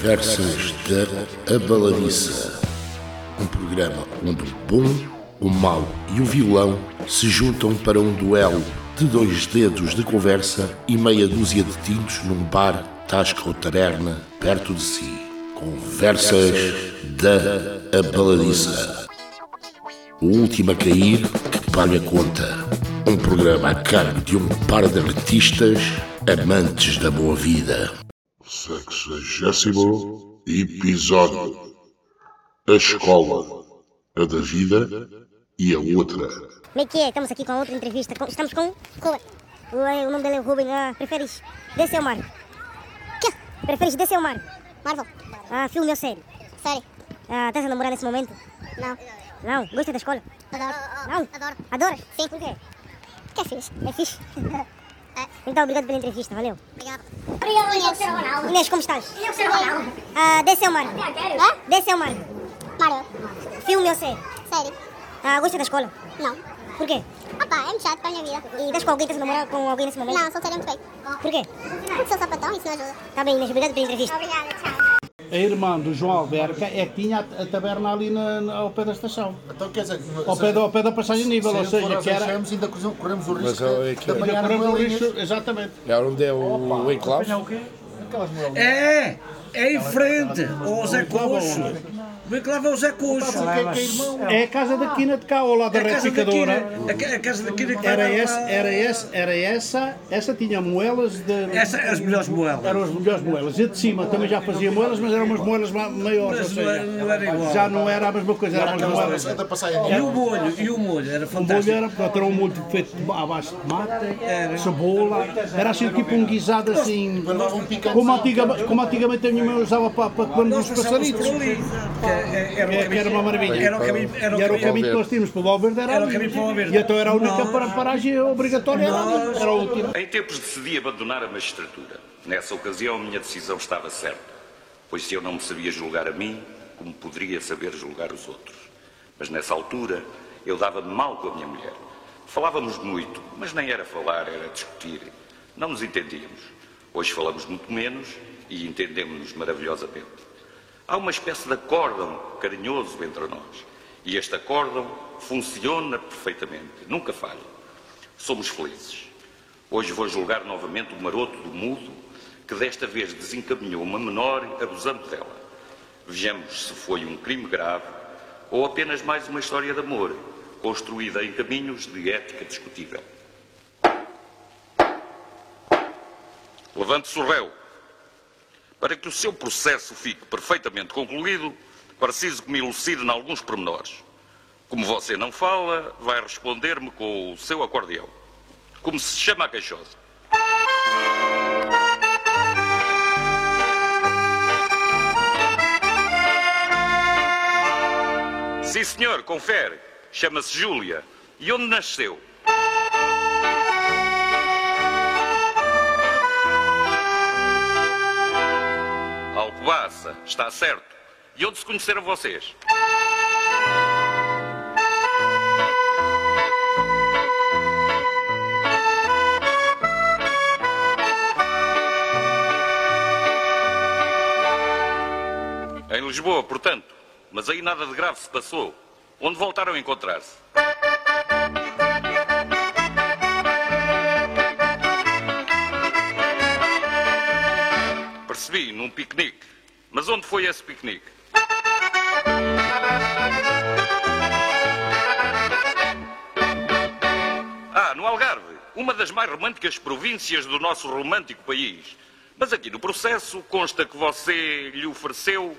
Conversas da Abaladiça. Um programa onde o bom, o mau e o vilão se juntam para um duelo de dois dedos de conversa e meia dúzia de tintos num bar, tasca ou taberna perto de si. Conversas da Abaladiça. O último a cair que paga conta. Um programa a cargo de um par de artistas amantes da boa vida. Sexagésimo episódio. A escola, a da vida e a outra. Como é que é? Estamos aqui com outra entrevista. Com- Estamos com Ruben. O, o nome dele é Ruben. Ah, preferes descer ao mar? Quê? Preferes descer ao mar? Marvel. Ah, filme ou série? Sério? Ah, estás a namorar nesse momento? Não. Não? Gosta da escola? Adoro. Não? Adoro. Adoras? Sim. Por quê? Que é fixe? É fixe? É. Então, obrigado pela entrevista. Valeu. Obrigado. Obrigado, Inês. Inês, como estás? Eu sou Ronaldo. Ah, desce ao mar. Hã? Desce ao mar. Marvel. Filme ou série? Sério? Ah, gosta da escola? Não. Por quê? Opa, é muito chato para a minha vida. E estás com alguém? Estás a namorar com alguém nesse momento? Não, solteiro é muito bem. Por quê? Porque sou sapatão, isso não ajuda. Tá bem, Inês. Obrigado pela entrevista. Obrigada, tchau. A irmã do João Alberca é que tinha a, taberna ali na- na- ao pé da estação. Então quer dizer, Ao pé, do, ao pé da passagem de nível, ou seja, que era. Chamos, ainda corremos o risco é de que- apanhar Corremos o risco, exatamente. É onde é o, o enclave? É, é em frente ao Zé Coxo. Vem que lá vai o Zé Coxo. É a casa da quina de cá, ao lado da É retificadora. Quina. A ca- A casa da Quina que Era lá- essa, era essa, era essa, essa tinha moelas de. Essa é as melhores moelas. Eram as melhores moelas. E de cima também já fazia moelas, mas eram umas moelas ma- maiores, Mas ou não seja, era- não era igual. já não era a mesma coisa, eram umas moelas. É E o molho, e o molho, era O molho fantástico. era, portanto, era um molho feito de- à base de tomate, cebola, era assim tipo um guisado assim, como antigamente, como antigamente a minha mãe usava para, para comer nos passaritos. Era, que era uma maravilha. Era o caminho, era o E era o caminho. caminho que nós tínhamos para o Valverde, era, Era o caminho para o Valverde. E então era a única Nós- para paragem obrigatória, era, ali. era a última. Em tempos decidi abandonar a magistratura. Nessa ocasião, a minha decisão estava certa, pois se eu não me sabia julgar a mim, como poderia saber julgar os outros? Mas nessa altura, eu dava-me mal com a minha mulher. Falávamos muito, mas nem era falar, era discutir. Não nos entendíamos. Hoje falamos muito menos e entendemos-nos maravilhosamente. Há uma espécie de acórdão carinhoso entre nós. E este acórdão funciona perfeitamente, nunca falha. Somos felizes. Hoje vou julgar novamente o maroto do mudo, que desta vez desencaminhou uma menor abusando dela. Vejamos se foi um crime grave ou apenas mais uma história de amor, construída em caminhos de ética discutível. Levante-se o réu. Para que o seu processo fique perfeitamente concluído, preciso que me elucide em alguns pormenores. Como você não fala, vai responder-me com o seu acordeão. Como se chama a queixosa? Sim, senhor, confere. Chama-se Júlia. E onde nasceu? Está certo. E onde se conheceram vocês? Em Lisboa, portanto. Mas aí nada de grave se passou. Onde voltaram a encontrar-se? Percebi, num piquenique. Mas onde foi esse piquenique? Ah, no Algarve, uma das mais românticas províncias do nosso romântico país. Mas aqui no processo consta que você lhe ofereceu.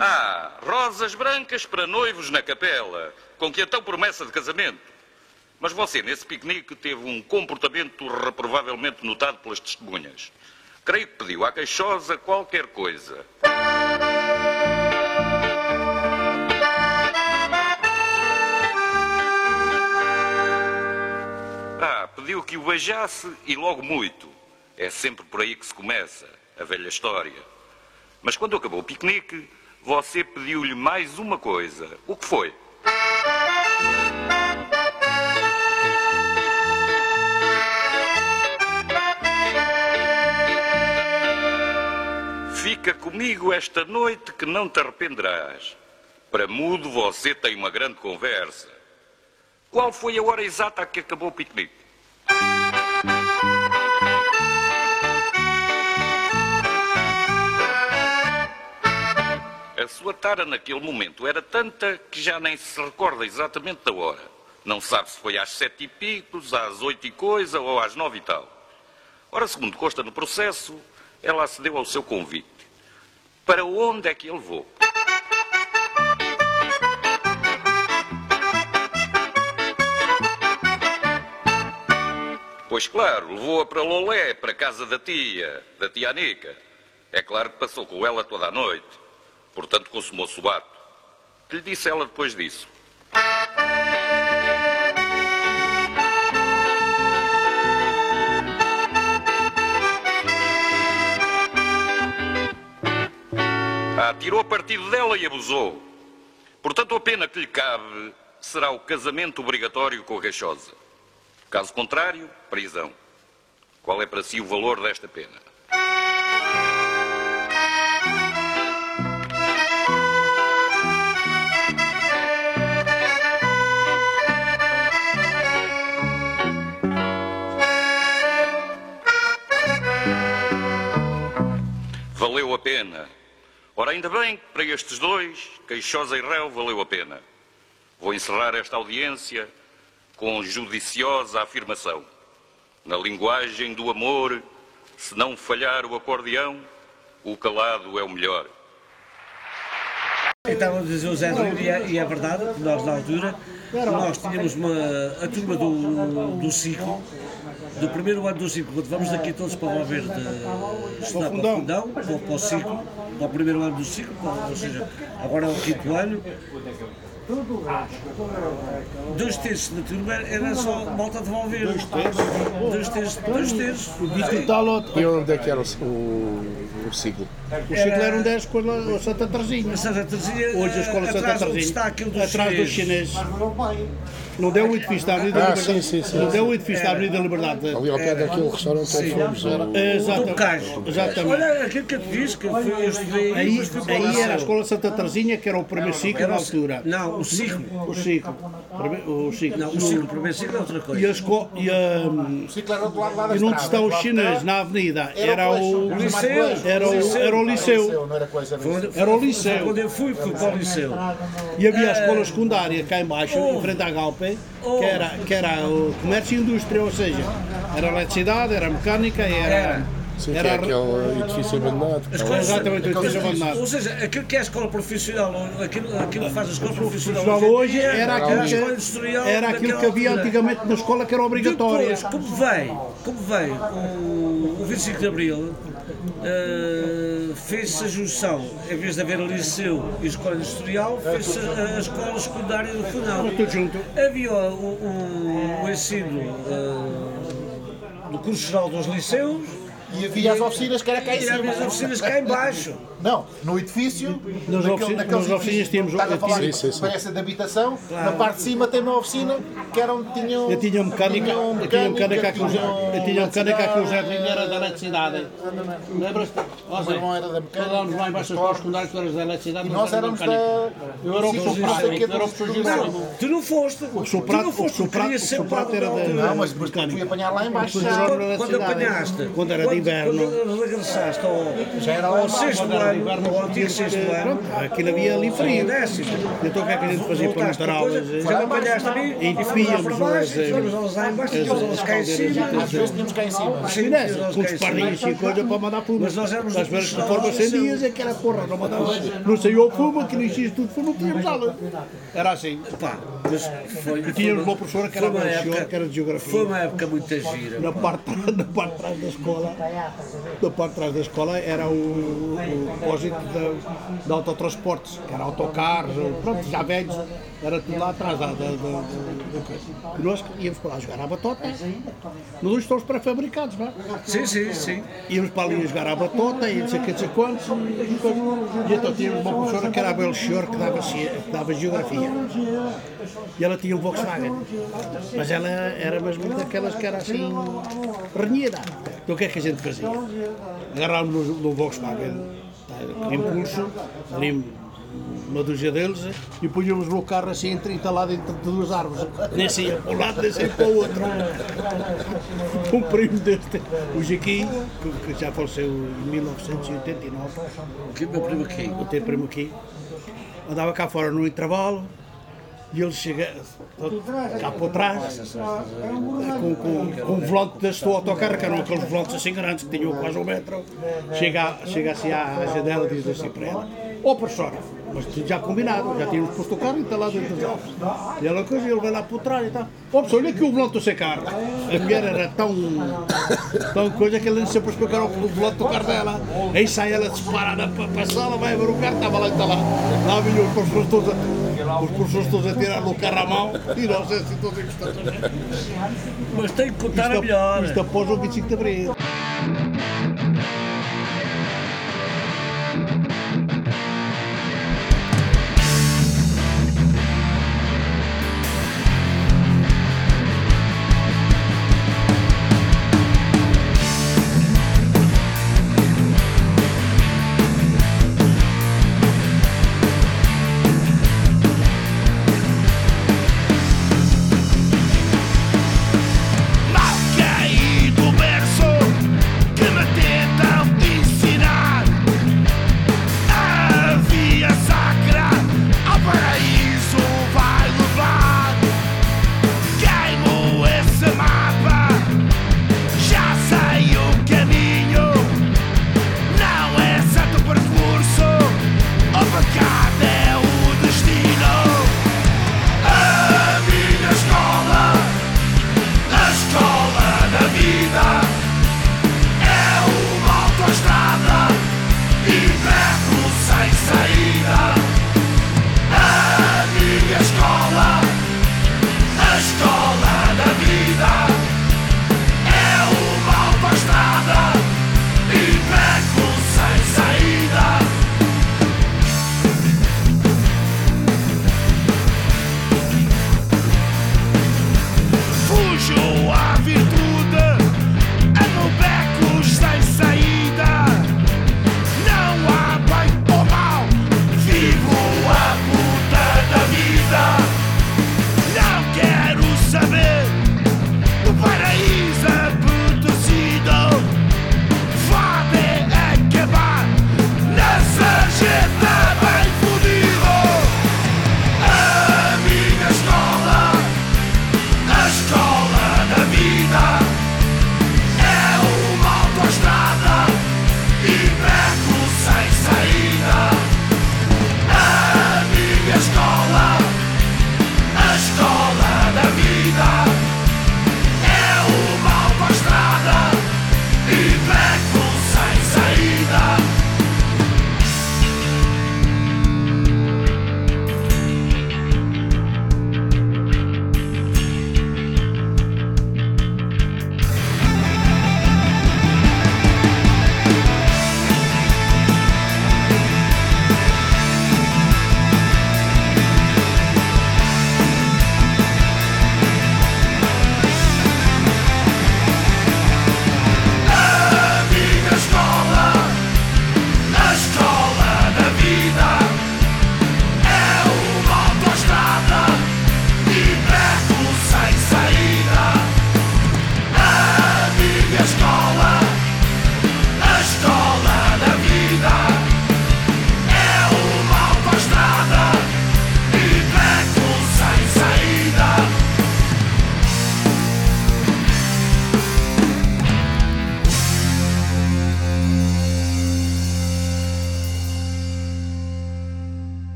Ah, rosas brancas para noivos na capela, com que então promessa de casamento. Mas você, nesse piquenique, teve um comportamento reprovavelmente notado pelas testemunhas. Creio que pediu à queixosa qualquer coisa. Ah, pediu que o beijasse e logo muito. É sempre por aí que se começa, a velha história. Mas quando acabou o piquenique, você pediu-lhe mais uma coisa. O que foi? Fica comigo esta noite que não te arrependerás. Para mudo você tem uma grande conversa. Qual foi a hora exata a que acabou o piquenique? A sua tara naquele momento era tanta que já nem se recorda exatamente da hora. Não sabe se foi às sete e picos, às oito e coisa ou às nove e tal. Ora, segundo consta no processo, ela acedeu ao seu convite. Para onde é que ele levou? Pois claro, levou-a para Lolé, para a casa da tia, da tia Anica. É claro que passou com ela toda a noite. Portanto, consumou-se o ato. Que lhe disse ela depois disso? Tirou partido dela e abusou. Portanto, a pena que lhe cabe será o casamento obrigatório com a Queixosa. Caso contrário, prisão. Qual é para si o valor desta pena? Valeu a pena. Ora, ainda bem que para estes dois, Queixosa e Réu, valeu a pena. Vou encerrar esta audiência com judiciosa afirmação. Na linguagem do amor, se não falhar o acordeão, o calado é o melhor. Estava a dizer o Zé Nuno, e é, e é verdade, nós na altura, nós tínhamos uma, a turma do, do ciclo, do primeiro ano do ciclo, quando vamos daqui todos para o Verde estudar para o fundão, para o ciclo, para o primeiro ano do ciclo, para- ou seja, agora é o quinto ano. Dois terços da turma era só malta de Valverde. Dois terços? Dois terços, dois terços. E total, E onde é que era o, o, o ciclo? o ciclo era um 10 com a Santa Teresinha. A Santa Teresinha, Hoje a escola Santa Teresinha. está aquilo dos Atrás dos chineses. Não deu o edifício da Avenida Ah, Liberdade. sim, sim, sim. Não deu o edifício da Avenida Liberdade. Ali ao pé daquele restaurante onde fomos. Exatamente. Exatamente. Olha aquilo que eu te disse, que eu, fui, eu estudei Aí, era a liceu. escola Santa Teresinha, que era o primeiro ciclo na altura. Não, o ciclo. O ciclo. O ciclo. Não, o ciclo, o primeiro ciclo é outra E, coisa. a esco- e, a- O ciclo era do lado lá da e onde do os chineses na avenida Era o, Liceu. era o, era o Era o liceu. liceu, não era o foi liceu. Quando eu fui, fui para o liceu. E havia a escola secundária cá em baixo, em frente à Que era, que era o comércio e indústria, ou seja, era eletricidade, era mecânica, era... Era. Sim, que era é aquele edifício abandonado. está lá. Exatamente, o edifício abandonado. Ou seja, aquilo que é a escola profissional, aquilo, aquilo que faz a escola profissional, Profissional hoje dia, era aquilo que, era aquilo que havia antigamente na escola que era obrigatória. Depois, como veio, como veio o, o 25 de Abril, eh, fez-se a junção, em vez de haver liceu e escola industrial, fez-se a, a escola secundária do Funal. Tudo junto. Havia o, o, o ensino eh, do curso geral dos liceus E havia as oficinas que era cá em e havia as cima. oficinas cá em baixo. Não, no edifício, Nas naquele- naqueles oficinas tínhamos- estás a falar, Sim, sim, sim. parece de habitação, na parte de cima tem uma oficina que era onde tinham. Eu tinha mecânica, tinham eu tinha o Zé- tinham eu tinha mecânica aqui, o Zé eletricidade. Vinho era da eletricidade. Lembras-te? O meu irmão era da mecânica. Falávamos lá escolas secundárias, tu eras da eletricidade, E nós nós éramos da. Eu era o professor não o o tu não foste. O Soprato, o Soprato, o era da... Não, mas fui apanhar lá em baixo. Quando, apanhaste, Quando era de inverno. Quando regressaste ao, Já era ao sexto ano, ao antigo sexto ano, aquilo havia ali frio. Então o que é que a gente fazia para montar depois, aulas? Já apanhaste a mim, E e fomos lá víamos para baixo, as, fomos elas lá em baixo, as- fomos elas cá em cima. Às vezes tínhamos cá em cima. Sim, Né? Com os pardinhos cima. e coisa para mandar fumo. Mas nós éramos Às vezes de forma do 100 liceu. dias é que era porra, não mandava. Não saiu o fumo, que não existia tudo fumo, não tínhamos aula. Era assim. Pá, mas foi, E tínhamos uma professora que era de geografia. Foi uma época muito gira. Na parte de trás da escola, na parte de trás da escola era o, o depósito de, de autotransportes, que era autocarros, pronto, já velhos, era tudo lá atrás da, da. E nós íamos para lá jogar à batota, nos estamos pré-fabricados, vá. Sim, sim, sim. Íamos para ali jogar à batota e não sei o que, não sei quantos. E então tínhamos uma professora que era a Belchior que dava, que dava geografia. E ela tinha um Volkswagen. Mas ela era mesmo daquelas que era assim renhida. Então o que é que a gente fazia? Agarrámos no, no Volkswagen, tá? impulso, ali uma dúzia deles, e punhamos no carro assim entre- entalado entre duas árvores. Nem saía para um lado, nem saía para o outro. Um primo deste, o Jequim, que, já faleceu em 1989, Que meu primo aqui. eu tenho primo aqui, andava cá fora no intervalo e ele chega cá por trás com, com, com um volante deste autocarro, que eram aqueles volantes assim grandes que tinham quase um metro. Chega, chega assim à, à janela e diz assim para ela: Ó oh, professora, mas tudo já combinado, já tínhamos posto o carro e está lá dentro dos. E ela coisa, ele vai lá por trás e tal. Professor, olha aqui o volante do seu carro. A mulher era tão, tão coisa que ele não sempre explicar o volante do carro dela. Aí sai ela disparada para, para a sala, vai ver o carro, estava lá e está lá. Lá vinham os professores todos a, os professores todos a tirar no carro à mão e nós assim todos encostados. Mas tem que contar a melhor. isto após o 25 de Abril.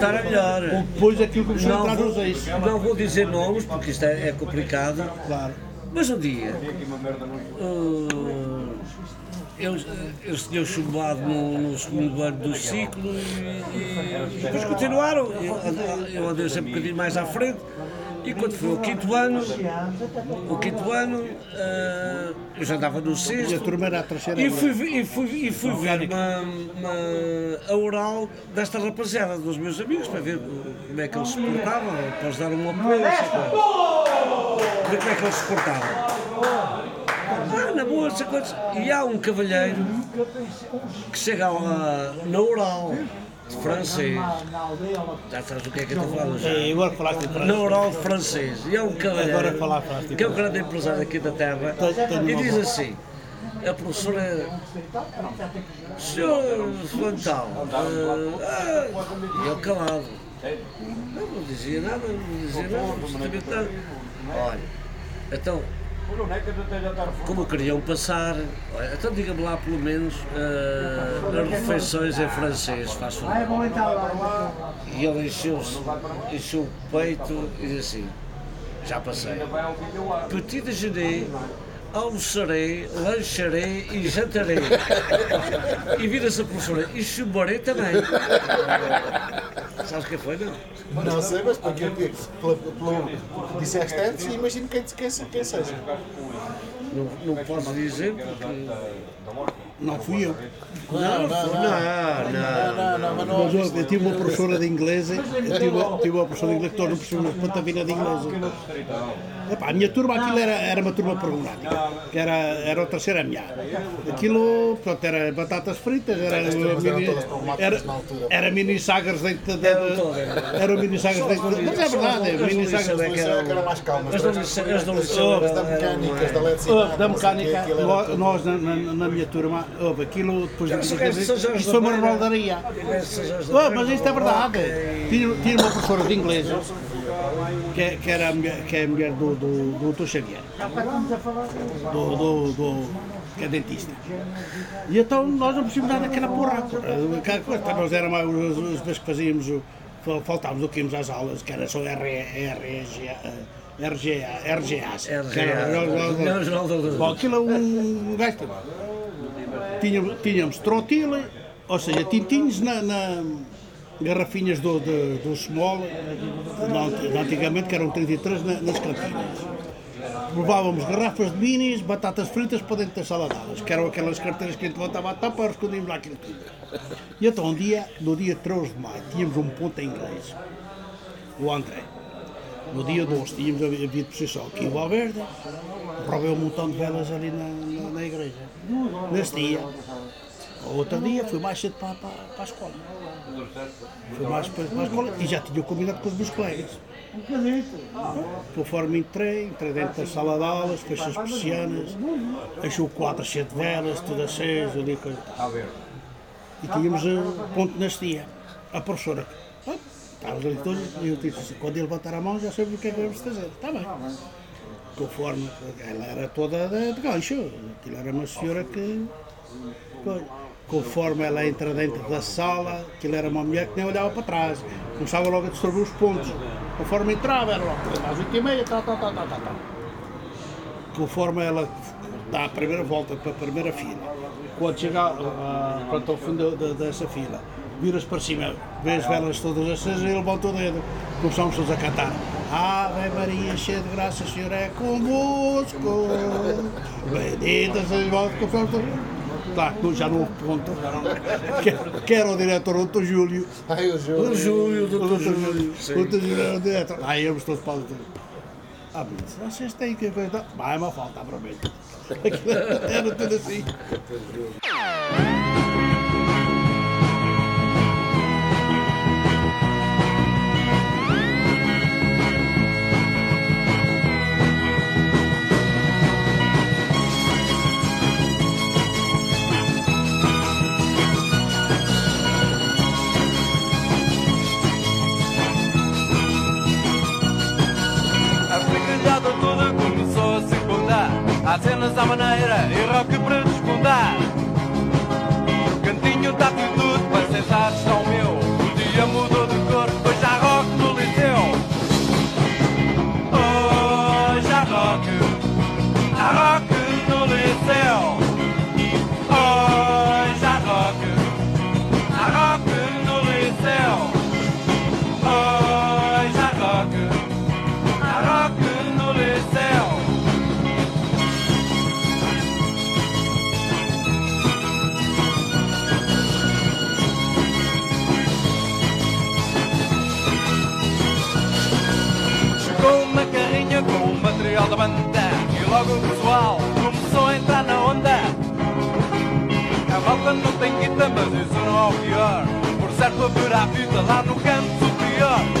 Contar a melhor. Depois aquilo começou a Não entrar vou, nos ex. não vou dizer nomes porque isto é, é complicado. Claro. Mas um dia uh, eles, eles tinham chumbado no, no segundo ano do ciclo e, e depois continuaram. Eu, eu andei sempre um bocadinho mais à frente. E quando foi o quinto ano, o quinto ano, uh, eu já andava no E a sexto. turma era a terceira. E fui, e fui, e fui ver uma, uma, a oral desta rapaziada, dos meus amigos, para ver como é que eles se portavam, para lhes dar um apoio. para ver como é que eles se portavam. Ah, na boa, essa coisa. E há um cavalheiro que chega a, na oral francês. Já sabes o que é que eu estou falando? já? E agora falaste em Na francês. E é um cavalheiro falar em que é um grande empresário aqui da terra e diz assim. A professora. Senhor Fantal. ah, e ele calado. Eu não dizia nada, não dizia nada, absolutamente nada. Olha, então, como queriam passar, então diga-me lá pelo menos ah, as refeições em francês, faz favor. E ele encheu-se, encheu o peito e disse assim, já passei. Petit déjeuner, almoçarei, lancharei e jantarei. E vira-se a professora, e chumarei também. Sabes quem foi, não? Não sei, mas porque pelo, pelo que disseste antes, imagino quem, quem, quem seja. Não, não posso dizer porque... Não fui eu. Não, não, não, não. mas não Mas eu, eu tive uma professora de inglês, eu tive, tive uma professora de inglês que tornou professora de inglês. Epá, a minha turma, aquilo era, era uma turma programática, que era, era o terceiro MA. Aquilo, portanto, era batatas fritas, era, mini, era, era mini sagres dentro da... Era mini sagres dentro da... Mas é verdade, é mini sagres Isso é que eram mais calmas. As da mecânica, da eletricidade. da mecânica, era nós, na, na- na minha turma, houve aquilo depois Mas o resto de São Jorge Isto da foi uma. Oh, mas isto é verdade. Tinha, tinha uma professora de inglês que, que era a mulher, que é a mulher do, do, do Dr. Xavier, do, do, do- que é dentista. E então nós não precisamos dar aquela porra. Aquela coisa, então nós éramos os, os vezes que fazíamos, o- fal- faltávamos o que íamos às aulas, que era só R, R, RGA, RGA, RGAs. Luz. Bom, aquilo é um gajo. Tínhamos, tínhamos trotila, ou seja, tintinhos na, na garrafinhas do, do, small, antigamente que eram 33 na- nas cantinas. Levávamos garrafas de minis, batatas fritas para dentro das saladadas, que eram aquelas carteiras que a gente levantava a tapa e escondíamos lá aquilo tudo. E então um dia, no dia 13 de maio, tínhamos um ponto em inglês, o André. No dia 12 tínhamos havido procissão aqui em Valverde, roubei um montão de velas ali na, na, na igreja. Nesse dia, outro dia, fui mais cedo para, para, para a escola. Fui mais cedo para a escola e já tinha combinado com os meus colegas. Conforme entrei, entrei dentro da sala de aulas, fechei as persianas, achei o quadro cheio de velas, tudo aceso, ali e tínhamos uh, ponto nesse dia. A professora, ah, estávamos ali todos, e eu disse assim, quando ele levantar a mão já sabe o que é que vamos fazer. Está bem. Conforme, ela era toda de, de gancho, aquilo era uma senhora que. Conforme ela entra dentro da sala, aquilo era uma mulher que nem olhava para trás, começava logo a distribuir os pontos. Conforme entrava, era logo às 8 e meia, tal, tal, tal, tal, tal, tal. Conforme ela dá a primeira volta para a primeira fila, quando chega ah, pronto, ao fim da- da- dessa fila, vira-se para cima, vê as velas todas acesas e levanta o dedo. Começamos todos a cantar. Ave Maria, cheia de graça, o Senhor é convosco. Bendita seja vós, confiamos todos. Não- já não houve ponto. Que, que era o diretor, o Dr. Júlio. Ai, o jogo. O Júlio, doutor. Júlio. Júlio. O Dr. Júlio era o diretor. Aí íamos todos para o. Ah, vocês têm que coisa. Vai, mas falta. Aquilo Era tudo assim. Há cenas à maneira e rock para logo o pessoal começou a entrar na onda. A malta não tem guita, mas isso não é o pior. Por certo haverá fita lá no canto superior.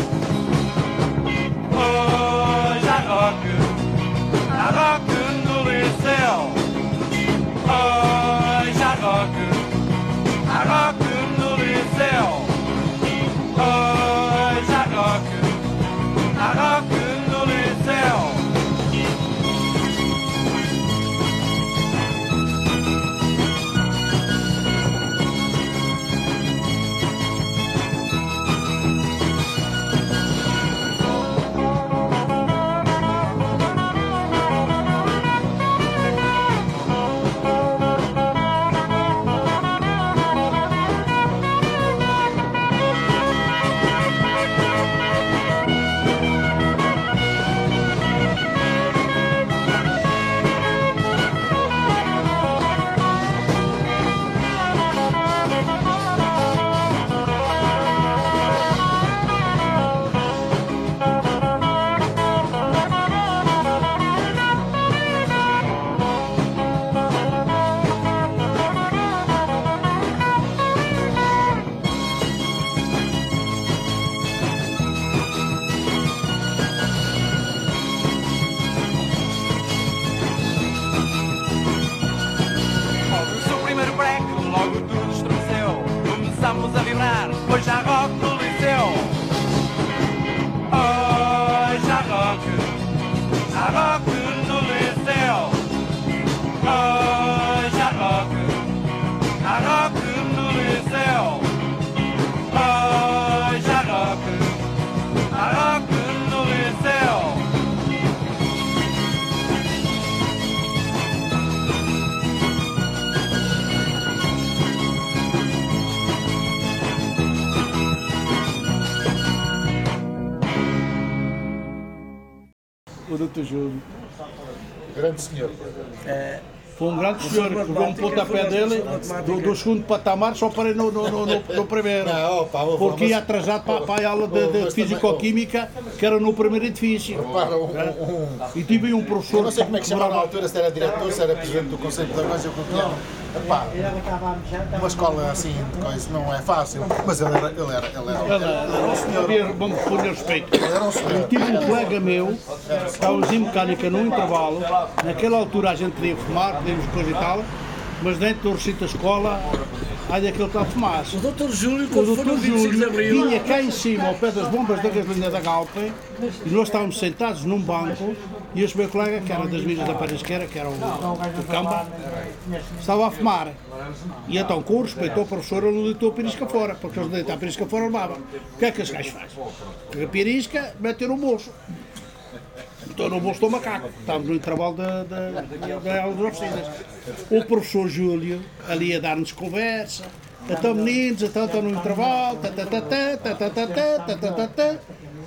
Grande senhor. Foi um grande senhor que levou um pontapé dele do, do segundo patamar, só parei no, no, no, no- no primeiro. Não, opa, opa, Porque ia atrasado para, para a aula de, de Mas Físico-Química, que era no primeiro edifício. Repara, um, um, E tive um eu professor não sei como é que chamava na altura, se era diretor, se era presidente do Conselho Pedagógico, o que era. Epá, uma escola assim de coisa não é fácil, mas ele era, ele era, ele era, Ele era um senhor. Vamos pôr respeito. Ele era um Eu tive um colega meu, estávamos em mecânica num intervalo, naquela altura a gente podia fumar, podíamos coisa e tal, mas dentro do recinto da escola, olha que está a fumar. O doutor Júlio, O quando doutor 25 de Júlio Abril, vinha cá em cima, ao pé das bombas da gasolina da Galpe, e nós estávamos sentados num banco, e este meu colega, que era das Minas da Parisqueira, que era o, o Camba, estava a fumar. E então, com respeito ao professor, ele não deitou a pirisca fora, porque eles deitam a pirisca fora levava. O que é que os gajos fazem? A pirisca, metem no bolso. Estou, no bolso estou macaco. Estamos no intervalo da, da, oficinas. O professor Júlio ali a dar-nos conversa. Então, meninos, então estão no intervalo.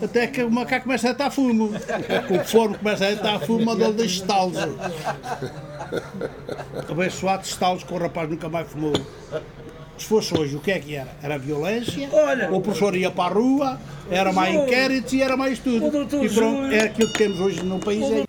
Até que o macaco começa a estar fumo. Conforme começa a estar fumo, mandou-lhe dois estalos. Abençoado estalos que o rapaz nunca mais fumou. Se fosse hoje, o que é que era? Era violência, Olha. o professor ia para a rua, era mais inquéritos e era mais tudo. E pronto, é aquilo que temos hoje no país. É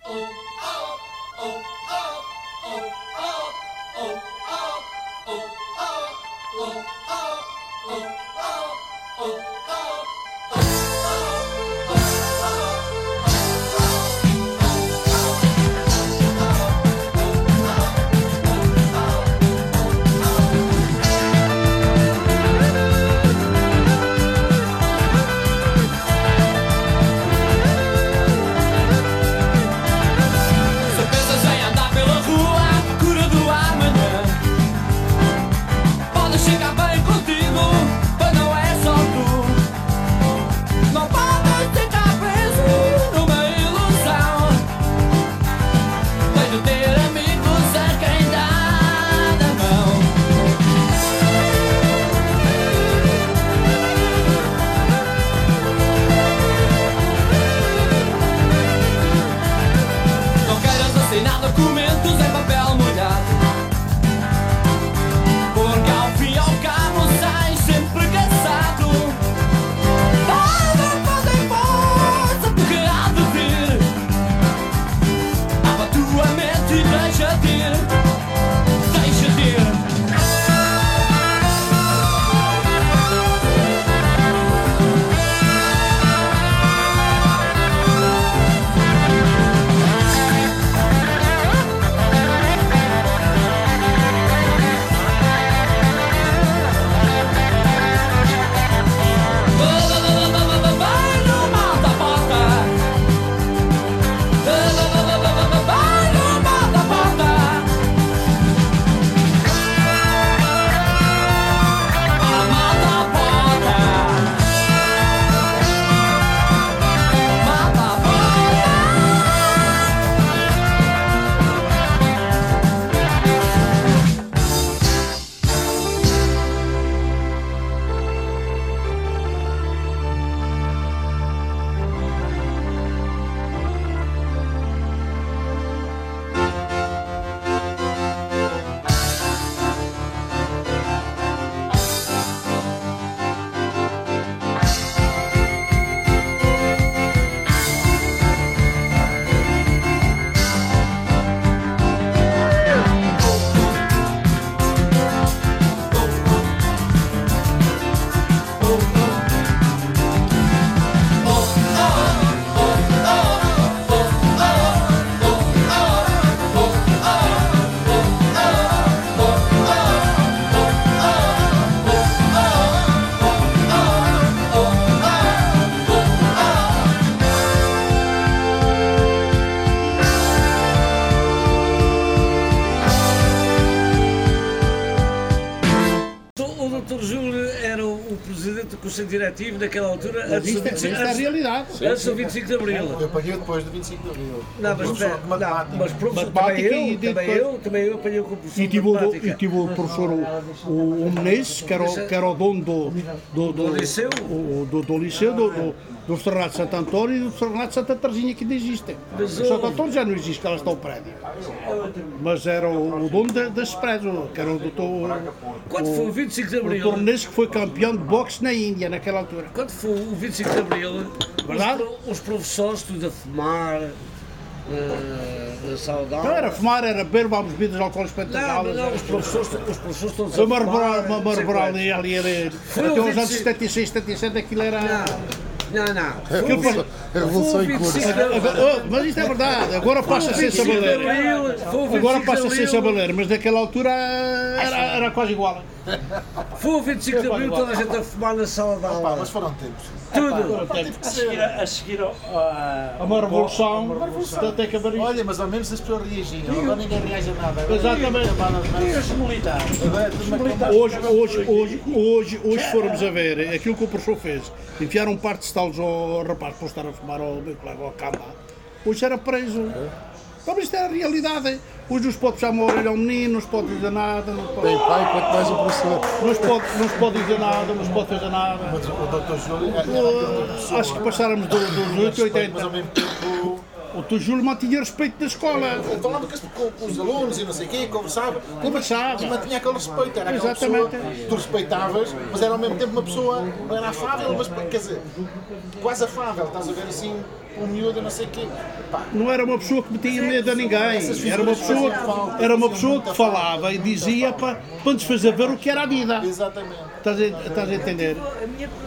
antes, realidade. antes do 25 de Abril. Eu apanhei depois do 25 de Abril. Não, mas, Professor de matemática. mas professor, Matemática também e eu, também depois- eu, também eu apanhei com o professor E de tive, o, e tive o professor o, o, o Menezes, que era, o- dono do, do, do, Do liceu? do, do liceu, do, do, do Restaurante de Santo António e do Restaurante de Santa Teresinha, que ainda existe. Mas o o- Santo António já não existe, que ela está ao prédio. Mas era o, o dono das prédios, que era o doutor, Quando foi o 25 de o Abril, doutor Menezes, que foi campeão de boxe na Índia, naquela altura. quando foi o 25 de Abril, Verdade? os, os professores, tudo a fumar, eh, a saudar. Não era fumar, era beber, vamos bebidas alcoólicas para Não, não, não, os professores, os professores todos a Uma fumar, uma ali, ali, ali. Foi Até o os anos 25. 76, 77, aquilo era. Não, não, não. Revolução, Revolução em 25 curso. de Abril. Agora- oh, mas isto é verdade, agora passa a ser 25 de sabaleiro. Abril, foi o 25 Agora passa a ser sabaleiro, mas naquela altura era, era quase igual. Foi o 25 de Abril, toda a gente a fumar na sala de Pá, aula. mas foram tempos. Tudo. A seguir, a, a seguir a, Uma revolução, que haver isto. Olha, mas ao menos as pessoas reagiam. Agora ninguém reage a nada. Exatamente. e os militares. Hoje, hoje, hoje, hoje, hoje formos a ver aquilo que o professor fez, enfiar um par de estalos ao rapaz por estar a fumar ao meu colega ao cama, hoje era preso. Então, mas isto é a realidade. Hoje não se pode puxar uma orelha ao menino, não se pode dizer nada, não se pode, Tem pai, quanto mais o professor. não se pode, não se pode dizer nada, não se pode fazer nada. Mas o doutor Júlio de pessoa. Acho que passáramos do- dos 8 respeito, Mas ao 80. mesmo tempo. O teu Júlio mantinha respeito da escola. Ele falava com, com- os alunos e não sei o quê, conversava. Conversava. E mantinha aquele respeito. Era aquela pessoa Exatamente. que tu respeitavas, mas era ao mesmo tempo uma pessoa, não era afável, mas quer dizer, quase afável. Estás a ver assim, um miúdo, não sei o quê. Pá, Não era uma pessoa que metia medo a ninguém. Era uma pessoa, que- era uma pessoa que falava e dizia para, para nos fazer ver o que era a vida. exatamente. Estás a, estás a entender?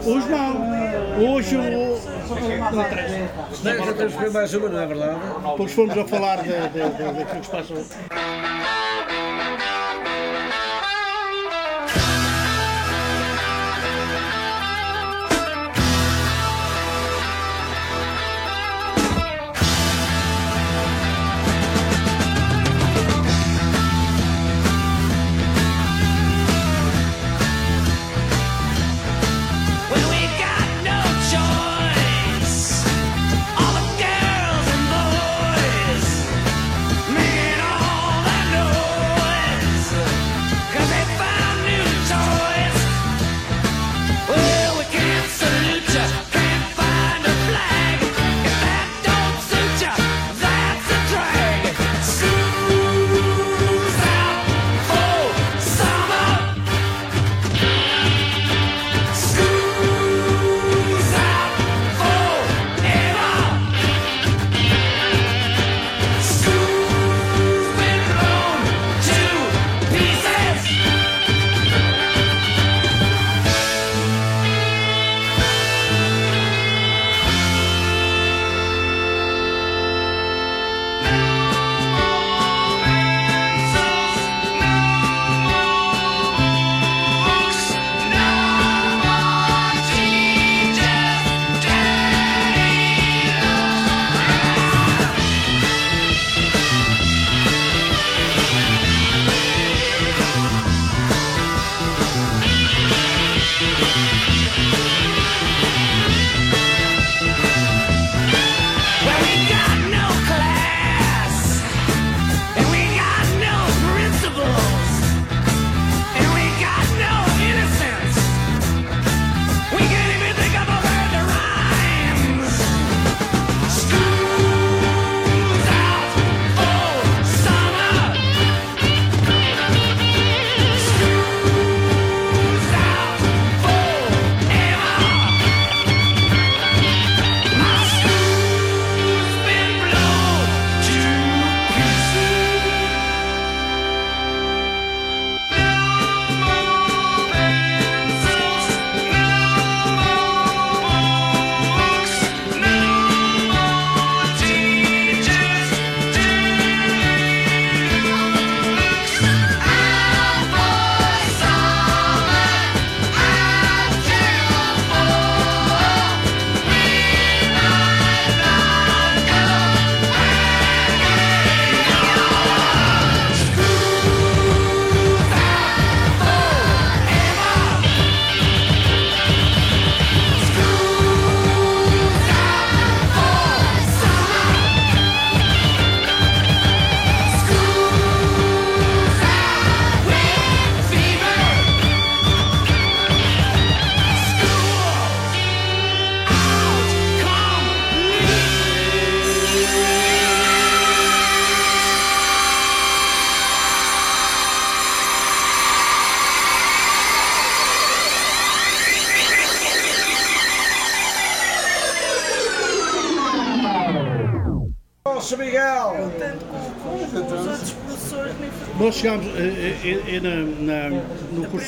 Hoje não. Hoje o. Não interessa. Não, já temos que ver mais uma, não é verdade? Depois fomos a falar daquilo que se passa.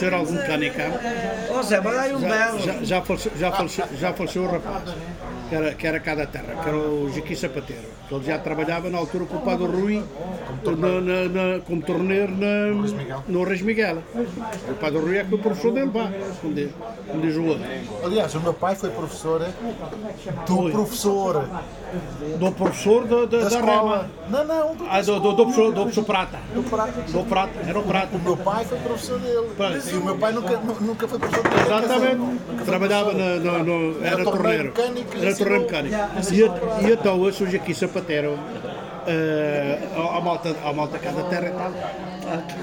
No curso geral de mecânica. Ó Zé, mas aí um belo. já, já, faleceu, já, faleceu, já faleceu o rapaz, que era, que era cá da terra, que era o Jiqui Sapateiro. Ele já trabalhava na altura com o Padre Rui, na, na, na, como torneiro na, no Reis Miguel. O Padre Rui é que foi professor dele, pá, como diz, como diz o outro. Aliás, o meu pai foi professor do professor Do professor da, da, da da. Rema. Não, não, do, Ah, do, do, do, professor, do professor Prata. do Prata. Do Prata, era o Prata. O meu pai foi professor dele. Pois. E o meu pai nunca, nu- nunca foi professor dele. Exatamente. Trabalhava no, no, no- era Era torneiro. mecânico Era E, então eu surge aqui sapatero eh, à malta, à malta cá da terra e tal.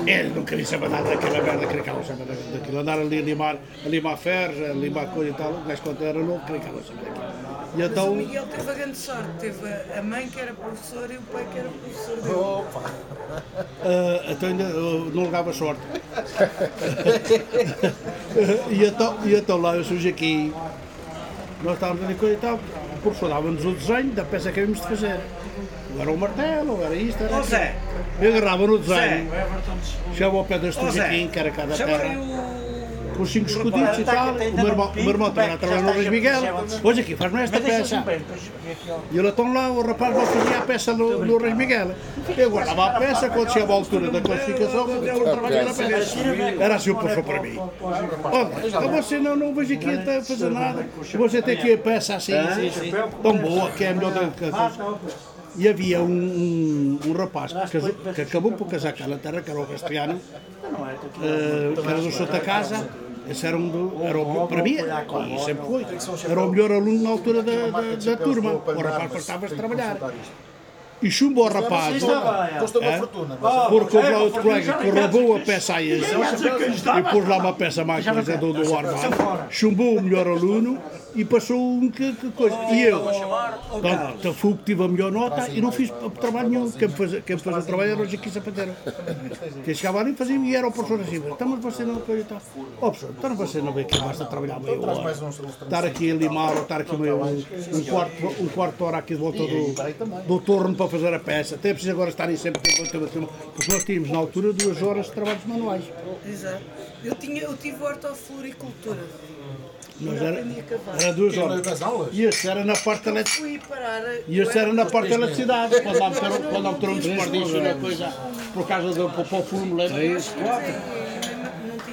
É, não queria saber nada daquela merda, queria que ela saber daquilo. Andar ali a limar, a limar ferros, a limar coisa e tal. O gajo quando era novo, queria que ela saber daquilo. E Mas o então, Miguel teve a grande sorte, teve a- mãe que era professora e o pai que era professor dele. Opa! eh, então ainda eh, não levava sorte. e, então, e então lá eu surgi aqui, nós estávamos ali coisa e tal, o professor dava-nos o desenho da peça que havíamos de fazer. Ou era o martelo, ou era isto, era. Zé! Eu agarrava no desenho, chegava ao pé deste aqui, que era cá da Chama aí terra, o. com os cinco escuditos e tal. O meu irmão, o meu irmão trabalhava trabalhava no Luís Miguel. Hoje aqui, faz-me esta peça. E ele então lá, o rapaz lá fazia a peça no, no Reis Miguel. Eu guardava a peça, quando chegava a altura da classificação, eu trabalhava na peça. Era assim o professor para mim. Olha, então você não, não vejo aqui até fazer nada. Você tem aqui a peça assim, assim, tão boa, que é a melhor da que E havia um, um, um rapaz que, casou- que acabou por casar cá na terra, que era o Castellano, eh, que era do Santa Casa. Esse era um do, era o, para mim, e sempre foi, era o melhor aluno na altura da, da, da turma. O rapaz fartava de trabalhar. E chumbo ao rapaz. Custa uma É? fortuna. Porque houve lá outro colega que roubou a peça a esse e pôs lá uma peça mais coisa do, do armário, chumbou o melhor aluno e passou um que, que coisa. E eu, então, então fui o que tive a melhor nota e não fiz trabalho nenhum. Quem me fazia, quem me fazia o trabalho era o Jiqui Sapateiro. Quem chegava ali fazia e era o professor assim. Então, mas você não coisa e tal. Ó professor, então você não vê que basta trabalhar meio hora. Estar aqui a limar ou estar aqui meio, um, quarto, um quarto de hora aqui de volta do, do torno para fazer a peça. Até preciso agora estarem sempre aqui a bater porque nós tínhamos na altura duas horas de trabalhos manuais. Exato. Eu, tinha, eu tive hortofloricultura. Mas era, a era duas horas. E esse era na parte. Fui parar. E esse era na parte da eletricidade, quando meteram, quando lá meteram um desperdício na coisa, por causa do o fumo, lembra? Três, quatro.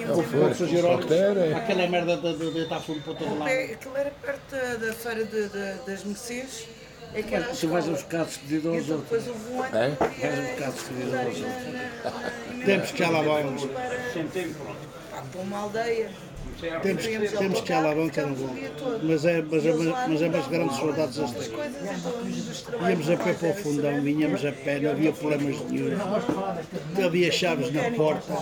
Não O Era. aquela merda de, de deitar fumo para todo lado. É, Aquilo era perto da, da feira de, de- das Mercês. É que era a Tu vais buscar despedido aos Então outros. depois houve um ano É? Vais um bocado de seguida aos na- Temos que lá vamos. Pá, Para uma aldeia. Temos, temos que ir lá vão que era bom. Mas é, mas é, mas é umas grandes saudades as têm. trabalhos Íamos a pé para o fundão, vinhamos a pé, não havia problemas nenhum. Não havia chaves na porta,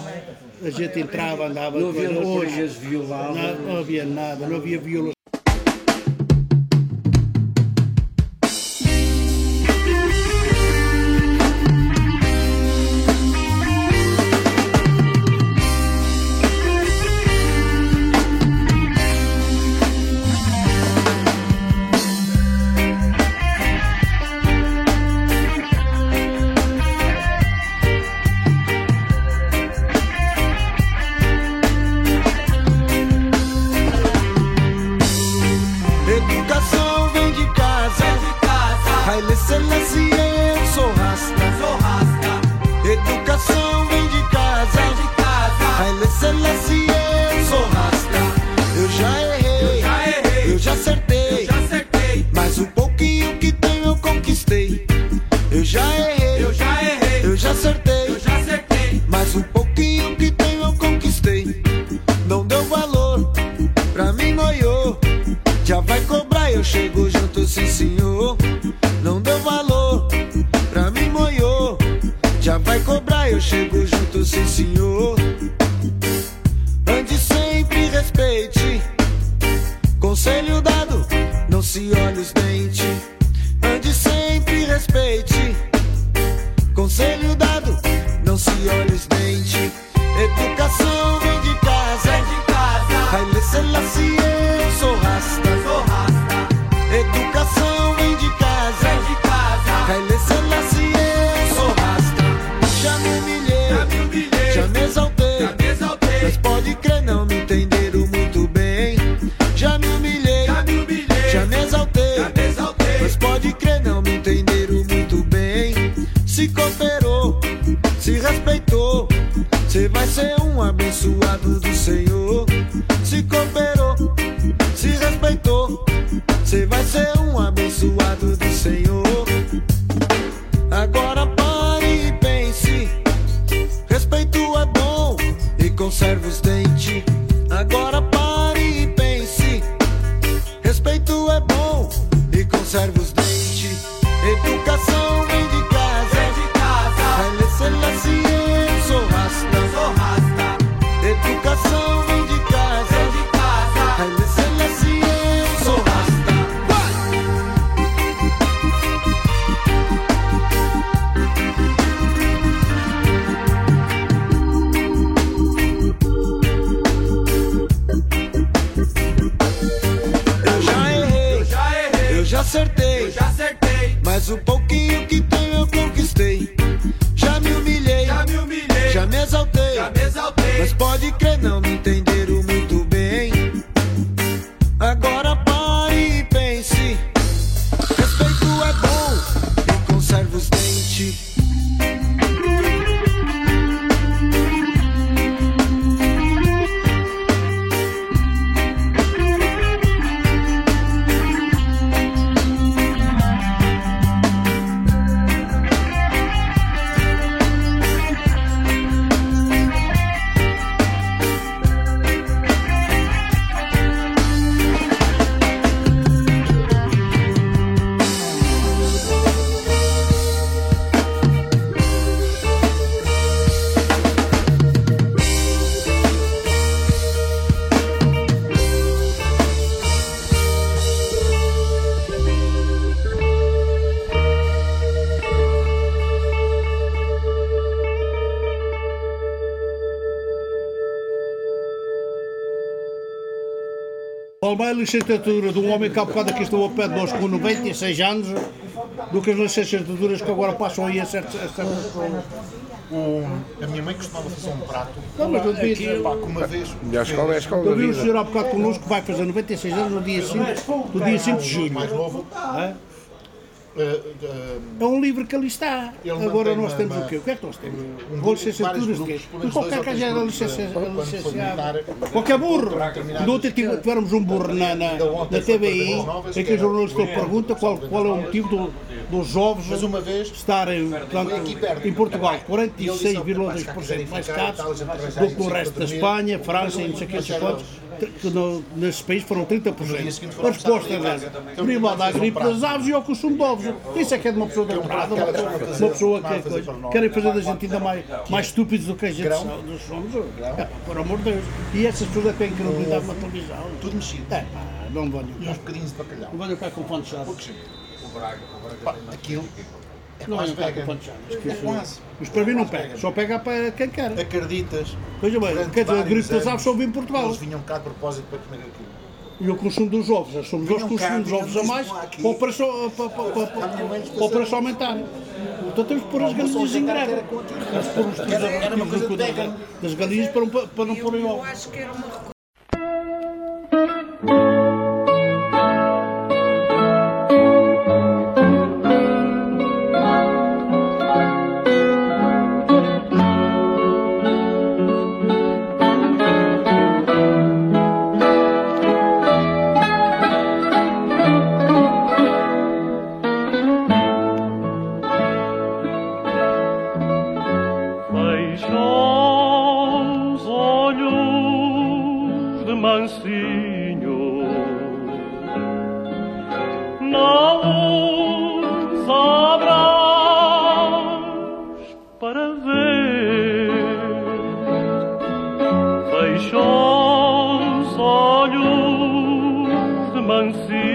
a gente entrava, andava. Não havia Hoje, violadas. não, não havia nada, não havia violação. Licenciatura de um homem que há bocado aqui estou ao pé de nós com 96 anos do que as licenciaturas que agora passam aí a certas a pessoas. A minha mãe costumava fazer um prato. Não, mas eu devia dizer- uma vez. A escola é a escola Eu vi o senhor há bocado connosco que vai fazer 96 anos no dia 5, no dia 5 de julho. Mais novo. É? Eh, eh, É um livro que ali está. Agora nós uma- temos uma- o quê? O que é que nós temos? um Um grupo, licenciaturas de quê? qualquer três era licenciado. Qualquer burro. De ontem tive- tivemos um burro na, na, na TVI Novas, em que o jornalista o pergunta qual, qual é o motivo do- dos jovens Mas uma vez estarem portanto, em Portugal E ele disse, 46,2% mais "Rapaz, caros do que tal, resto da Espanha, dormir." França e não sei o que, não sei quantos, que no, nesse país foram 30%. dia seguinte A resposta é casa. privada à gripe das aves e ao consumo de ovos. Isso é que é de uma pessoa depravada, uma pessoa, uma pessoa que é coisa. Querem fazer da gente ainda mais, mais estúpidos do que a gente nós somos. É, por amor de Deus. E essas pessoas é que têm credibilidade na televisão. Tudo mexido. É pá, não venham E uns bocadinhos de bacalhau. Não venham cá com fontes chaves. Pá, aquilo é Não quase venham com pega. que É quase. Mas para mim não pega, só pega para quem quer. Acreditas? Veja bem, quer dizer, a vários gripe das aves só vem em Portugal. Eles vinham cá de propósito para comer aquilo. E o consumo dos ovos, nós somos nós que Vinham cá, consumimos ovos a mais para o preço, para, para, para, para, para o preço aumentar. Então temos que pôr as galinhas em greve. Pôr os Era- uma coisa de das- das galinhas para, não- para não porem Eu ovos. acho que era uma olhos de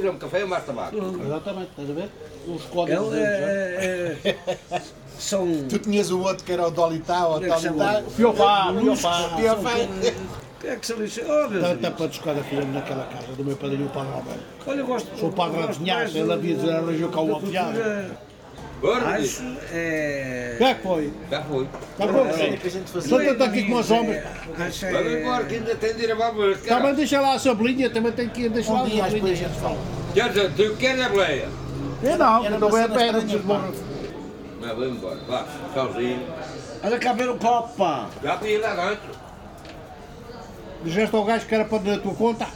vezes é um café e mais tabaco. Exatamente, estás a ver? Os códigos Ele deles, é, é, são. Tu tinhas o outro que era o Dolitá, o é se Dolitá. chama? Fiofá, Lusco, Fiofá. Fiofá. Quem é que se lixa? Oh, Tanta Deus. para descoda fizemos naquela casa do meu padrinho, o Padre Alberto. Olha, eu gosto. Sou o Padre mais ele havia de arranjou cá o alfiado. Acho é. Quem é que foi? já foi. Bom, Só tanto aqui como os homens. Vamos é. embora que ainda tem de ir a babas. Também deixa lá a sabelinha, também tem que ir deixar lá a Um dia depois a gente fala. Quer dizer, tu queres a boleia? Eu não, não é a preciso pá. morrer. Mas vamos embora, vá, tchauzinho. Olha cá ver o copo, pá. Já tinha lá dentro. Dizeste ao gajo que era para a tua conta?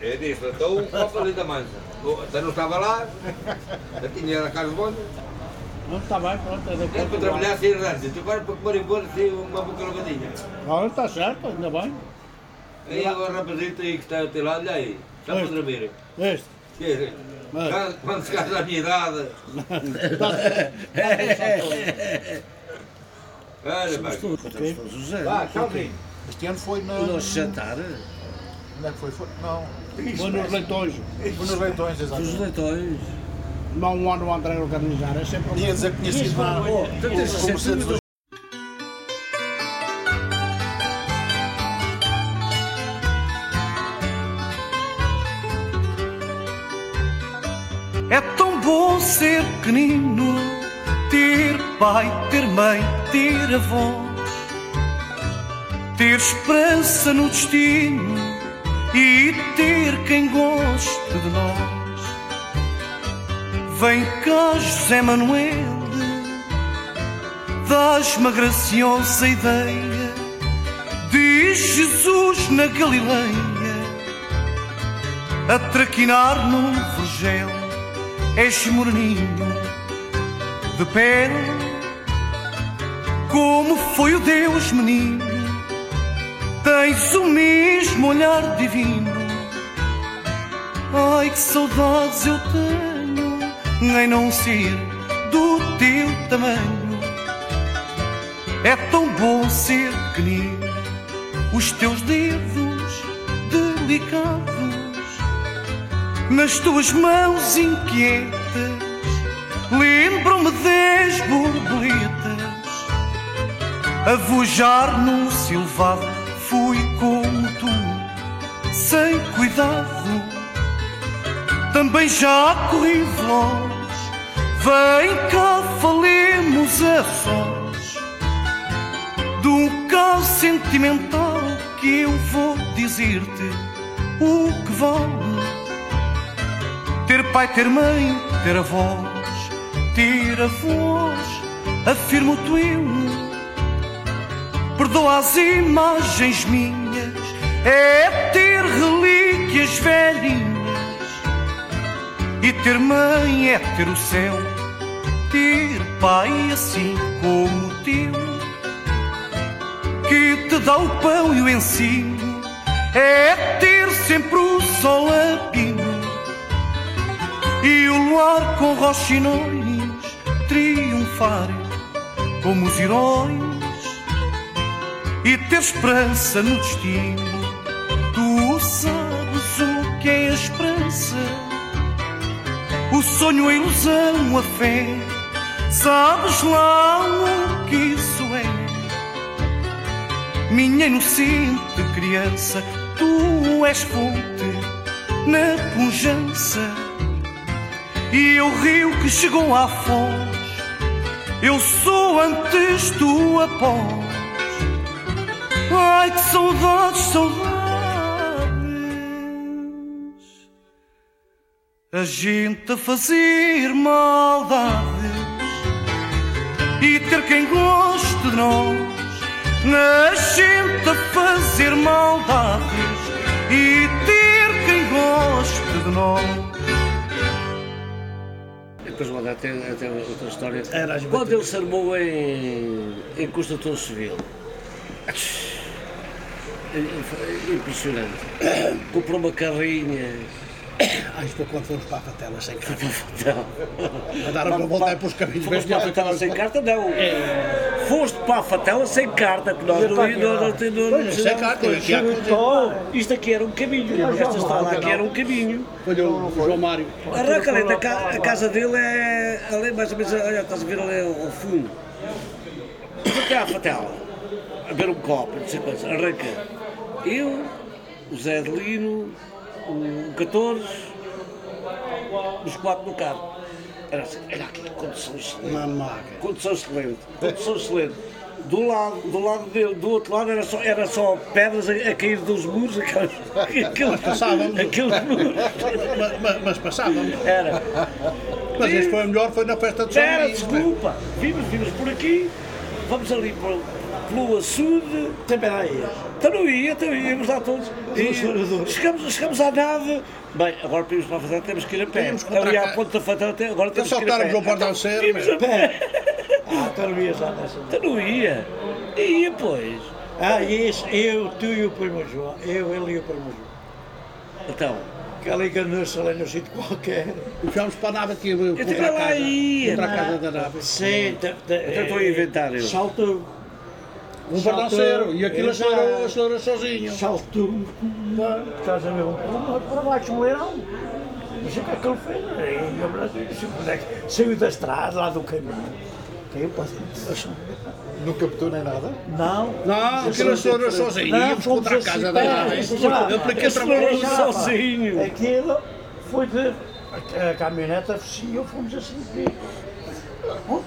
Eu disse, estou o copo ali da mansa. Até não estava lá, eu tinha a casa de bonde. Não, está bem, pronto, é da Era para conta. trabalhar assim, antes. Agora para comer embora, assim, uma boca lavadinha. Ah, está certo, ainda bem. Aí o rapazito aí que está ao teu lado, olha aí, está para dormir. Este. Que- Quando- Quando chegares à minha idade. Olha, bem. José. Vá. Este ano foi na. O nosso jantar. Onde é que foi? foi? Não. Foi nos leitões. Foi nos leitões, Dos exatamente. leitões. Não um ano o André organizar, é sempre Ia dizer que tinha sido a Como Mercedes tudo. É tão bom ser pequenino, ter pai, ter mãe, ter avós, ter esperança no destino e ter quem goste de nós. Vem cá, José Manuel, dás-me a graciosa ideia de Jesus na Galileia a traquinar no vergel. És moreninho de pele, como foi o Deus menino. Tens o mesmo olhar divino. Ai que saudades eu tenho em não ser do teu tamanho. É tão bom ser pequenino, os teus dedos delicados nas tuas mãos inquietas lembram-me das borboletas a vojar num silvado fui como tu sem cuidado também já corri veloz vem cá falemos a sós de um caso sentimental que eu vou dizer-te o que vale ter pai, ter mãe, ter avós, ter avós, afirmo-te eu. Perdoa as imagens minhas, é ter relíquias velhinhas. E ter mãe é ter o céu, ter pai assim como teu, que te dá o pão e o ensino, é ter sempre o sol a pino e o luar com roxinóis triunfar como os heróis e ter esperança no destino. Tu sabes o que é a esperança, o sonho, a ilusão, a fé. Sabes lá o que isso é, minha inocente criança. Tu és fonte na pujança e o rio que chegou à foz. Eu sou antes tu após. Ai que saudades, saudades. A gente a fazer maldades e ter quem goste de nós. A gente a fazer maldades e ter quem goste de nós. Depois lá até, até outra história. Era Quando ele se armou em, em construtor civil, impressionante. Comprou uma carrinha Quando fomos para a Fatela sem carta. A dar uma volta aí para os caminhos. Para a Fatela sem carta, não. Foste para a Fatela sem carta, que nós não para sem carta. Oh, Isto aqui era um caminho. Esta estrada aqui era um caminho. Olha o João Mário. Arranca ali, da ca- a casa dele é ali mais ou menos, olha, estás a ver ali ao fundo. Até à Fatela, a ver um copo, não sei quantos, arranca. Eu, o Zé Adelino, o 14, os quatro no carro. Era assim, olha aqui, condição excelente. Mamá. Condição excelente, condição excelente. Do lado, do lado dele, do outro lado era só, era só pedras a, a cair dos muros, aqueles, aqueles, Passávamos. aqueles muros. Mas, mas- mas passávamos. Era. Mas este foi o melhor, foi na festa de São Era, Domingos. desculpa. Vimos, vimos por aqui, vamos ali pelo, pelo açude. Também lá ia. Então não ia, então íamos lá todos. E chegamos, chegamos à nave. Bem, agora para irmos para a fazenda temos que ir a pé. Que Ali à ponta da fazenda até agora temos só que ir a pé. estarmos ao Porto Alceiro, Íamos meu. a pé. Ah, então não ia já nessa. Então não ia. Ia, pois. Ah, esse, eu, tu e o primo João. Eu, ele e o primo João. Então. Que ali enganou-se ali no sítio qualquer. E fomos para a nave aqui, Eu contra tive a lá casa. ia. Contra a casa da nave. Sim, Então estou a inventar eu. Saltou. Um bardanceiro, e aquilo acelerou, acelerou sozinho. Saltou. Estás a ver? Um, para baixo, um leirão. Sei o que é que ele fez. E Saiu da estrada, lá do caminho. Caiu para. Não captou nem nada? Não. Não, aquilo acelerou sozinho. Não, Íamos contra a casa da já. Eu já, pá. sozinho. Aquilo foi de. A, caminhoneta oficial, fomos assim.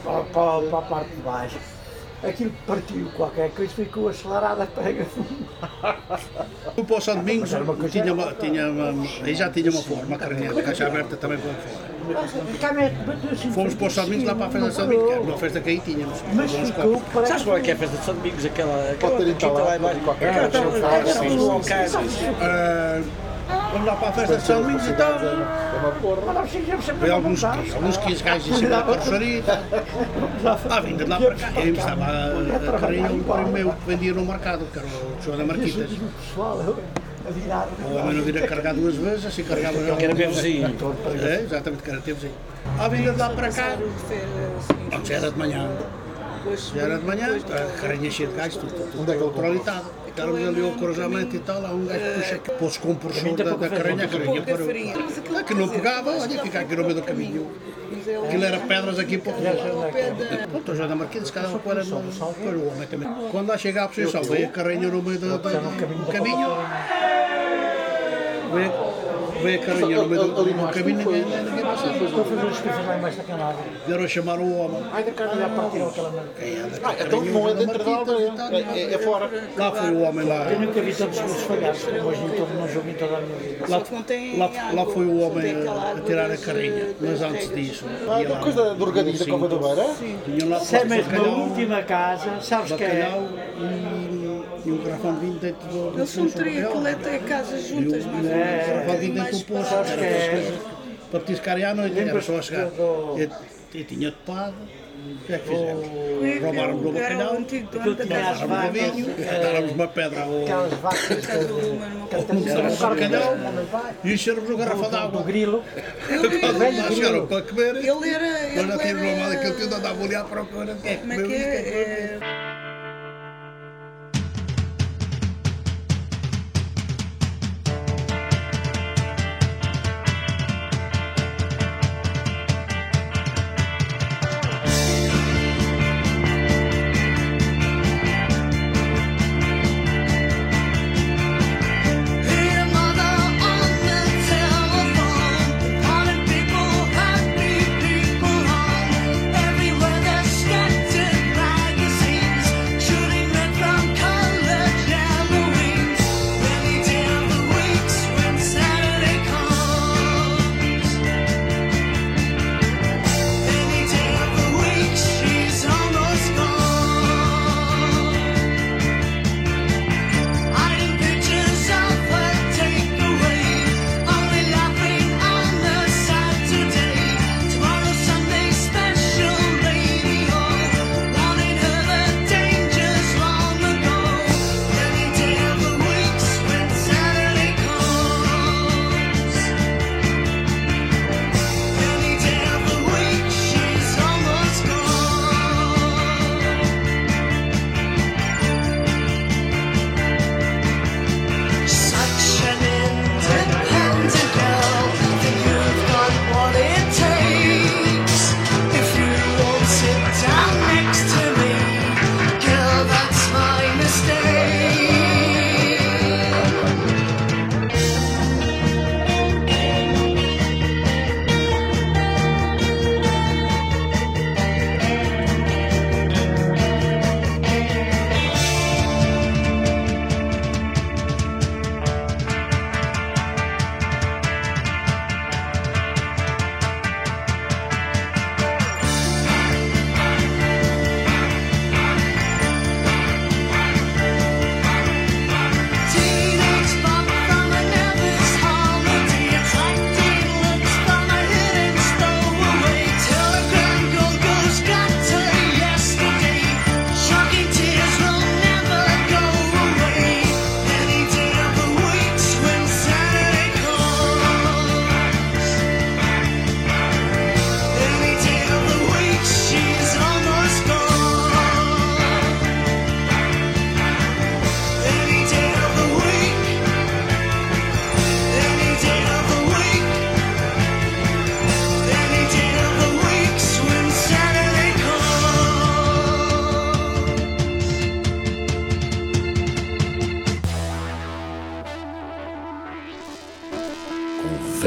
Para, para, para a parte de baixo. Aquilo partiu qualquer coisa, ficou acelerada, pega. O Pão São Domingos tinha uma, tinha uma, aí já tinha uma forma, a carrinha de caixa aberta também por fora. A. Fomos para o São Domingos lá para a festa de São Domingos, que era uma festa que aí tínhamos. Mas ficou, parece. Sabes qual é que é a festa de São Domingos? Aquela, aquela quinta lá embaixo. qualquer Aquela coisa, aquela- faz, aquela sim. Ah, Vamos lá para a festa de São Domingos então. Sempre Veio a alguns, alguns 15 gajos em cima da carroçaria. À vinda de lá para cá, eu estava a, a carrinha um primo meu que vendia no mercado, que era o João da Marquitas. O homem não vira carregar duas vezes, assim carregava já. Que era meu vizinho. É, exatamente, que era teu vizinho. À vinda de lá para cá, já era de manhã. Já era de manhã, a carrinha cheia de gajos, tudo, tudo, Onde é que ele trolitado. Estávamos ali cruzamento e tal, há um gajo que puxa, que pôs com o compressor da, da carrinha, a carrinha parou. Ah, que não pegava, olha, fica aqui no meio do caminho. Aquilo era pedras aqui para o Pronto, o João da Marquinhos, se calhar para para o homem também. Quando lá chega a posição, veio a carrinha no meio do caminho. Veio, a carrinha no meio do, do caminho, ninguém, ninguém passava. Estou a fazer os esquifes lá embaixo da camada. Vieram chamar o homem. Ai, da já partiram aquela mão. Ah, então não é dentro da aldeia, é, é, é fora. Lá foi o homem lá. Eu nunca vi tantos gols falhados como hoje não jogo em toda a minha vida. Lá, lá, lá foi o homem a, a tirar a carrinha, mas antes disso. Ah, coisa do orgadinho da Cova da Beira? Tinha lá Se é mesmo a bacalhau, última casa, sabes que é? E, um garrafão de vinho dentro do, Eles são três, aquilo é até casas o, juntas, e mas o garrafão de vinho dentro do poço. Era que é? para petiscarem à noite, era só a chegar. do- E, e tinha topado. O que é que fizemos? Roubaram-me o Era o bacalhau, tinha roubaram-me o vinho, eh, deram-nos uma pedra ao, aquelas vacas Deram-nos o bacalhau e encheram-nos o garrafão de do água. grilo. Quando lá chegaram para comer, Ele era. nós já Ele tínhamos arrumado aquele era. andava ali à procura. É Como é que é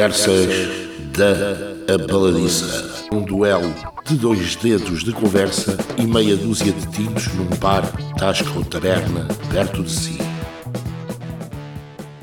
Conversas da Abaladiça. Um duelo de dois dedos de conversa e meia dúzia de tiros num bar, tasca ou taberna perto de si.